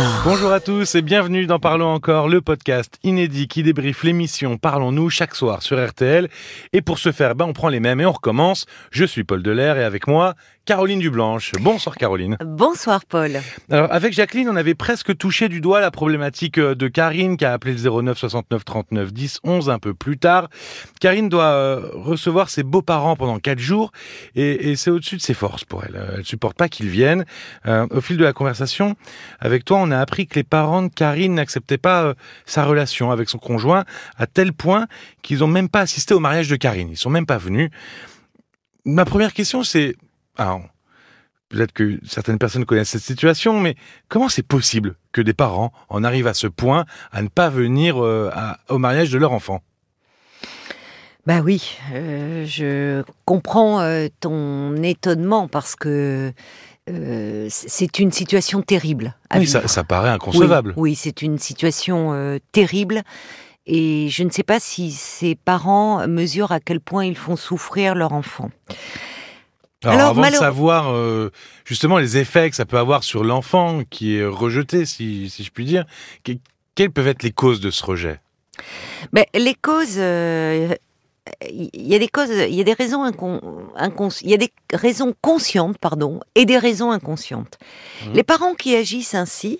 encore. Bonjour à tous et bienvenue dans Parlons encore, le podcast inédit qui débriefe l'émission Parlons-nous chaque soir sur RTL. Et pour ce faire, ben, on prend les mêmes et on recommence. Je suis Paul Delair et avec moi, Caroline Dublanche. Bonsoir Caroline. Bonsoir Paul. Alors avec Jacqueline, on avait presque touché du doigt la problématique euh, de Karine qui a appelé le 09 69 39 10 11 un peu plus tard. Karine doit euh, recevoir ses beaux-parents pendant quatre jours et, et c'est au-dessus de ses forces pour elle. Elle supporte pas qu'ils viennent. Euh, au fil de la conversation avec toi, on a appris que les parents de Karine n'acceptaient pas euh, sa relation avec son conjoint à tel point qu'ils ont même pas assisté au mariage de Karine. Ils sont même pas venus. Ma première question c'est peut-être que certaines personnes connaissent cette situation, mais comment c'est possible que des parents en arrivent à ce point à ne pas venir euh, au mariage de leur enfant? Bah oui, euh, je comprends ton étonnement parce que euh, c'est une situation terrible. à Oui, vivre. ça, ça paraît inconcevable. Oui, oui, c'est une situation euh, terrible. Et je ne sais pas si ces parents mesurent à quel point ils font souffrir leur enfant. Alors, Alors, avant de savoir euh, justement les effets que ça peut avoir sur l'enfant qui est rejeté, si, si je puis dire, que- quelles peuvent être les causes de ce rejet? Ben, les causes, euh, il y a des causes, il y a des raisons incon- incons- il y a des raisons conscientes, pardon, et des raisons inconscientes. Mhm. Les parents qui agissent ainsi,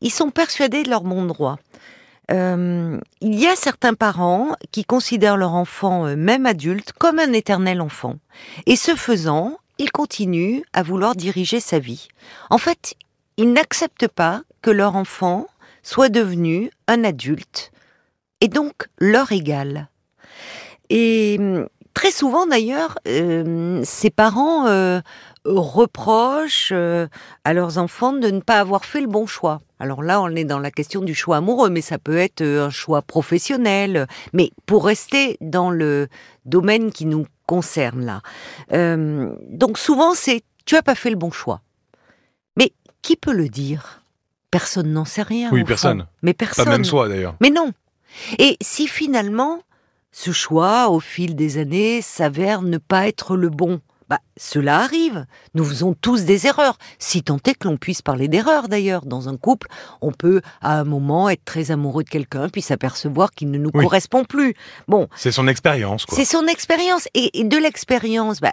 ils sont persuadés de leur bon droit. Euh, il y a certains parents qui considèrent leur enfant, euh, même adulte, comme un éternel enfant. Et ce faisant, ils continuent à vouloir diriger sa vie. En fait, ils n'acceptent pas que leur enfant soit devenu un adulte et donc leur égal. Et hum, très souvent d'ailleurs, euh, ces parents euh, reprochent euh, à leurs enfants de ne pas avoir fait le bon choix. Alors là, on est dans la question du choix amoureux, mais ça peut être euh, un choix professionnel. Mais pour rester dans le domaine qui nous concerne là, Euh, donc souvent c'est tu as pas fait le bon choix. Mais qui peut le dire? Personne n'en sait rien. Oui, fond. personne. Mais Pas personne. même soi d'ailleurs. Mais non. Et si finalement ce choix, au fil des années, s'avère ne pas être le bon, bah, cela arrive. Nous faisons tous des erreurs. Si tant est que l'on puisse parler d'erreurs d'ailleurs. Dans un couple, on peut à un moment être très amoureux de quelqu'un puis s'apercevoir qu'il ne nous Oui. correspond plus. Bon, C'est son expérience, c'est son expérience. Et, et de l'expérience, bah,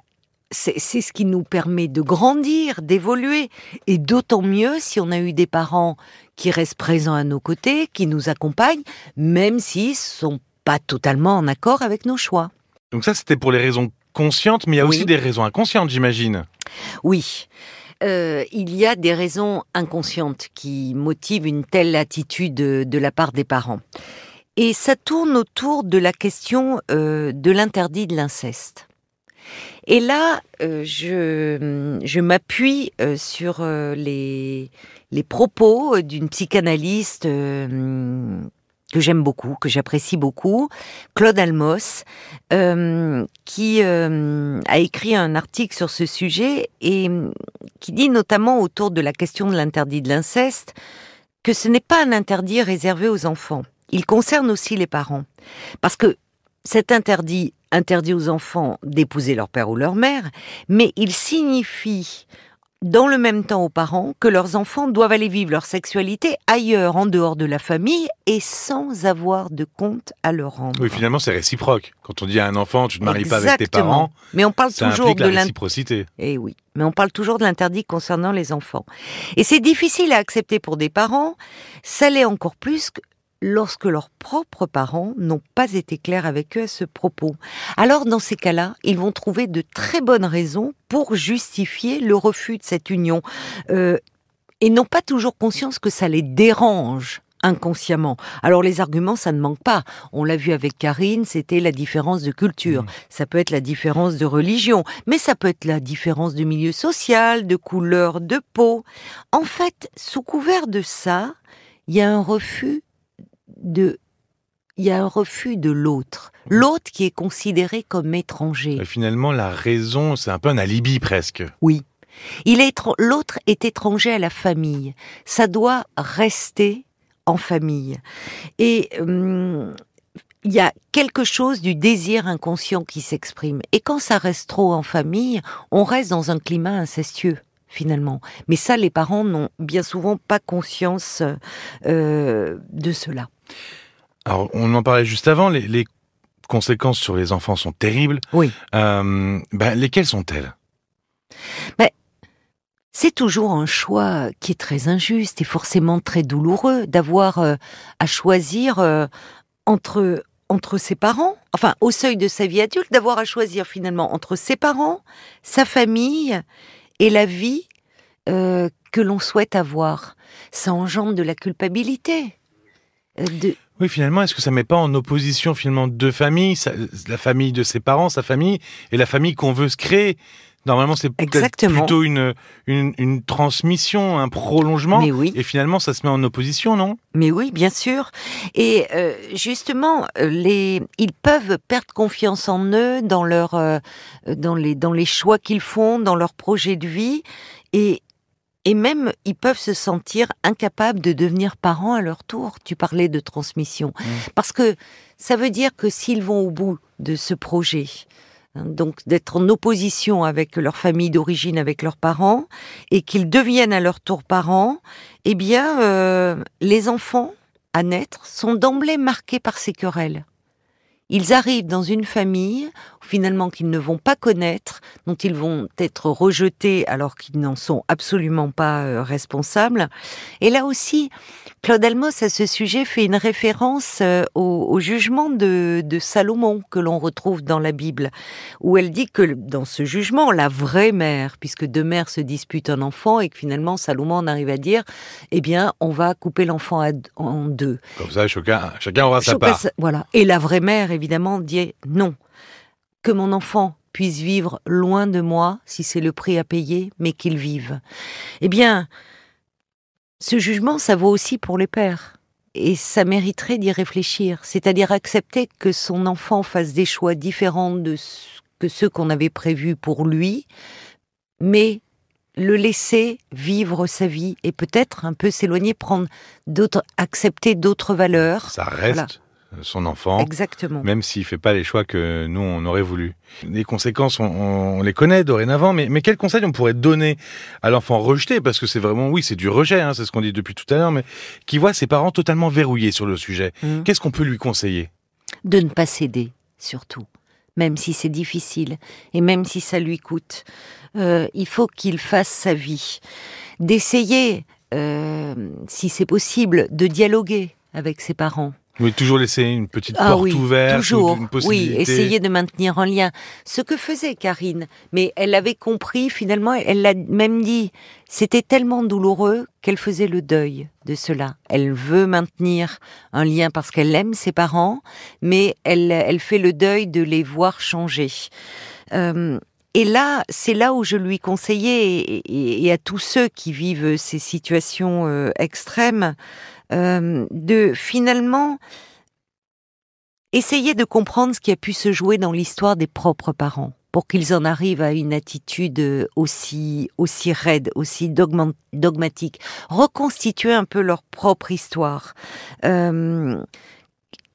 c'est c'est ce qui nous permet de grandir, d'évoluer. Et d'autant mieux si on a eu des parents qui restent présents à nos côtés, qui nous accompagnent, même s'ils sont pas totalement en accord avec nos choix. Donc ça, c'était pour les raisons conscientes, mais il y a Oui. aussi des raisons inconscientes, j'imagine. Oui. Euh, il y a des raisons inconscientes qui motivent une telle attitude de, de la part des parents. Et ça tourne autour de la question euh, de l'interdit de l'inceste. Et là, euh, je, je m'appuie sur les, les propos d'une psychanalyste que j'aime beaucoup, que j'apprécie beaucoup, Claude Almos, euh, qui euh, a écrit un article sur ce sujet et euh, qui dit notamment autour de la question de l'interdit de l'inceste que ce n'est pas un interdit réservé aux enfants. Il concerne aussi les parents. Parce que cet interdit interdit aux enfants d'épouser leur père ou leur mère, mais il signifie dans le même temps aux parents que leurs enfants doivent aller vivre leur sexualité ailleurs, en dehors de la famille, et sans avoir de compte à leur rendre. Oui, finalement, c'est réciproque. Quand on dit à un enfant, tu ne te maries pas avec tes parents, Mais on parle ça toujours de la réciprocité. Eh oui, mais on parle toujours de l'interdit concernant les enfants. Et c'est difficile à accepter pour des parents, ça l'est encore plus lorsque leurs propres parents n'ont pas été clairs avec eux à ce propos. Alors dans ces cas-là, ils vont trouver de très bonnes raisons pour justifier le refus de cette union. Euh, et n'ont pas toujours conscience que ça les dérange inconsciemment. Alors les arguments, ça ne manque pas. On l'a vu avec Karine, c'était la différence de culture. Mhm. Ça peut être la différence de religion, mais ça peut être la différence de milieu social, de couleur de peau. En fait, sous couvert de ça, il y a un refus de il y a un refus de l'autre. L'autre qui est considéré comme étranger. Et finalement, la raison, c'est un peu un alibi presque. Oui. Il est étr- l'autre est étranger à la famille. Ça doit rester en famille. Et hum, il y a quelque chose du désir inconscient qui s'exprime. Et quand ça reste trop en famille, on reste dans un climat incestueux. finalement. Mais ça, les parents n'ont bien souvent pas conscience euh, de cela. Alors, on en parlait juste avant, les, conséquences sur les enfants sont terribles. Oui. Euh, ben, lesquelles sont-elles? Ben, C'est toujours un choix qui est très injuste et forcément très douloureux d'avoir euh, à choisir entre entre ses parents, enfin au seuil de sa vie adulte, d'avoir à choisir finalement entre ses parents, sa famille et la vie euh, que l'on souhaite avoir. Ça engendre de la culpabilité. Oui, finalement, est-ce que ça met pas en opposition finalement deux familles, la famille de ses parents, sa famille, et la famille qu'on veut se créer? Normalement, c'est plutôt une, une, transmission, un prolongement. Mais oui. Et finalement, ça se met en opposition, non? Mais oui, bien sûr. Et euh, justement, les, ils peuvent perdre confiance en eux, dans, leur, euh, dans, les, dans les choix qu'ils font, dans leur projet de vie. Et, et même, ils peuvent se sentir incapables de devenir parents à leur tour. Tu parlais de transmission. Mmh. Parce que ça veut dire que s'ils vont au bout de ce projet, Hein, donc d'être en opposition avec leur famille d'origine, avec leurs parents, et qu'ils deviennent à leur tour parents, eh bien, euh, les enfants à naître sont d'emblée marqués par ces querelles. Ils arrivent dans une famille, finalement, qu'ils ne vont pas connaître, dont ils vont être rejetés alors qu'ils n'en sont absolument pas euh, responsables. Et là aussi, Claude Almos, à ce sujet, fait une référence euh, au, jugement de, Salomon que l'on retrouve dans la Bible, où elle dit que dans ce jugement, la vraie mère, puisque deux mères se disputent un enfant et que finalement Salomon en arrive à dire, eh bien, on va couper l'enfant en deux. Comme ça, chacun, chacun aura sa part. Voilà. Et la vraie mère, évidemment, dit non. Que mon enfant puisse vivre loin de moi, si c'est le prix à payer, mais qu'il vive. Eh bien, ce jugement, ça vaut aussi pour les pères. Et ça mériterait d'y réfléchir, c'est-à-dire accepter que son enfant fasse des choix différents de que ceux qu'on avait prévus pour lui, mais le laisser vivre sa vie et peut-être un peu s'éloigner, prendre d'autres, accepter d'autres valeurs. Ça reste son enfant. Exactement. Même s'il fait pas les choix que nous, on aurait voulu. Les conséquences, on, les connaît dorénavant, mais, mais quels conseils on pourrait donner à l'enfant rejeté? Parce que c'est vraiment, oui, c'est du rejet, hein, c'est ce qu'on dit depuis tout à l'heure, mais qui voit ses parents totalement verrouillés sur le sujet. Mmh. Qu'est-ce qu'on peut lui conseiller? De ne pas céder, surtout. Même si c'est difficile, et même si ça lui coûte. Euh, il faut qu'il fasse sa vie. D'essayer, euh, si c'est possible, de dialoguer avec ses parents oui, toujours laisser une petite ah porte ouverte. Toujours. Oui, essayer de maintenir un lien. Ce que faisait Karine, mais elle avait compris finalement, elle l'a même dit, c'était tellement douloureux qu'elle faisait le deuil de cela. Elle veut maintenir un lien parce qu'elle aime ses parents, mais elle, elle fait le deuil de les voir changer. Euh, et là, c'est là où je lui conseillais, et, à tous ceux qui vivent ces situations euh, extrêmes, de finalement essayer de comprendre ce qui a pu se jouer dans l'histoire des propres parents pour qu'ils en arrivent à une attitude aussi aussi raide, aussi dogmatique, reconstituer un peu leur propre histoire. Euh,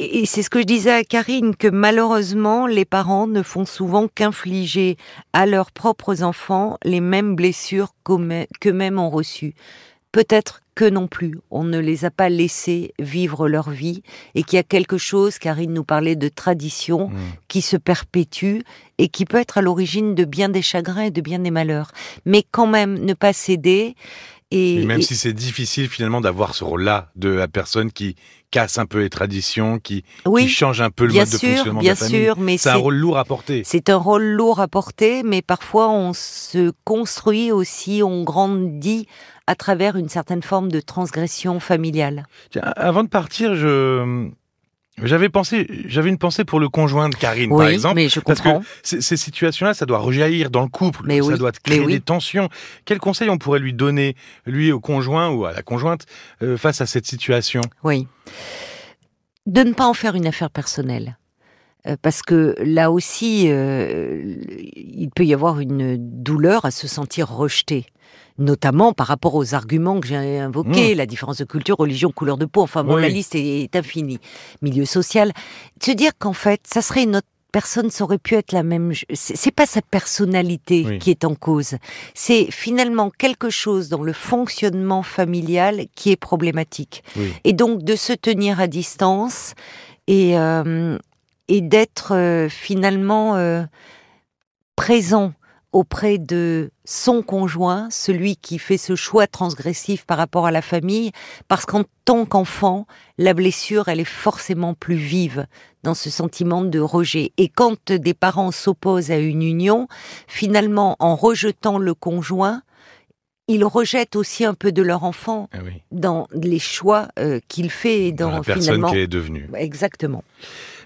et c'est ce que je disais à Karine, que malheureusement, les parents ne font souvent qu'infliger à leurs propres enfants les mêmes blessures qu'eux-mêmes ont reçues. Peut-être que non plus, on ne les a pas laissés vivre leur vie et qu'il y a quelque chose, Karine nous parlait de tradition, mmh. qui se perpétue et qui peut être à l'origine de bien des chagrins et de bien des malheurs. Mais quand même, ne pas céder. Et, même si c'est difficile finalement d'avoir ce rôle-là de la personne qui casse un peu les traditions, qui, change un peu le mode de fonctionnement bien de la famille. Sûr, mais c'est un rôle lourd à porter. C'est un rôle lourd à porter, mais parfois on se construit aussi, on grandit à travers une certaine forme de transgression familiale. avant de partir, je j'avais pensé, j'avais une pensée pour le conjoint de Karine, par exemple. mais je comprends. Parce que ces, situations-là, ça doit rejaillir dans le couple, mais ça doit créer des tensions. Quel conseil on pourrait lui donner, lui au conjoint ou à la conjointe, euh, face à cette situation? Oui. De ne pas en faire une affaire personnelle. Euh, parce que là aussi, euh, il peut y avoir une douleur à se sentir rejeté notamment par rapport aux arguments que j'ai invoqués, mmh. la différence de culture, religion, couleur de peau, enfin bon, la liste est, infinie. Milieu social. Se dire qu'en fait, ça serait notre personne saurait pu être la même. C'est pas sa personnalité qui est en cause. C'est finalement quelque chose dans le fonctionnement familial qui est problématique. Et donc de se tenir à distance et euh, et d'être euh, finalement euh, présent auprès de son conjoint, celui qui fait ce choix transgressif par rapport à la famille, parce qu'en tant qu'enfant, la blessure, elle est forcément plus vive dans ce sentiment de rejet. Et quand des parents s'opposent à une union, finalement, en rejetant le conjoint, ils rejettent aussi un peu de leur enfant ah dans les choix euh, qu'il fait et dans, la personne qu'elle est devenue. Exactement.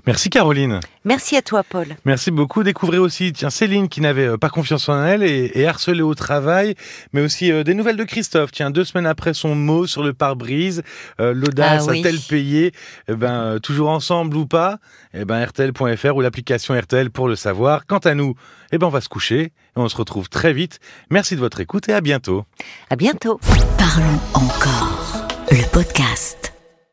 Merci Caroline. Merci à toi Paul. Merci beaucoup. Découvrez aussi tiens Céline qui n'avait euh, pas confiance en elle et, harcelée au travail, mais aussi euh, des nouvelles de Christophe. Tiens deux semaines après son mot sur le pare-brise, euh, l'audace ah a-t-elle payé? Eh ben toujours ensemble ou pas? Eh ben rtl.fr ou l'application RTL pour le savoir. Quant à nous, eh ben on va se coucher et on se retrouve très vite. Merci de votre écoute et à bientôt. À bientôt. Parlons encore. Le podcast.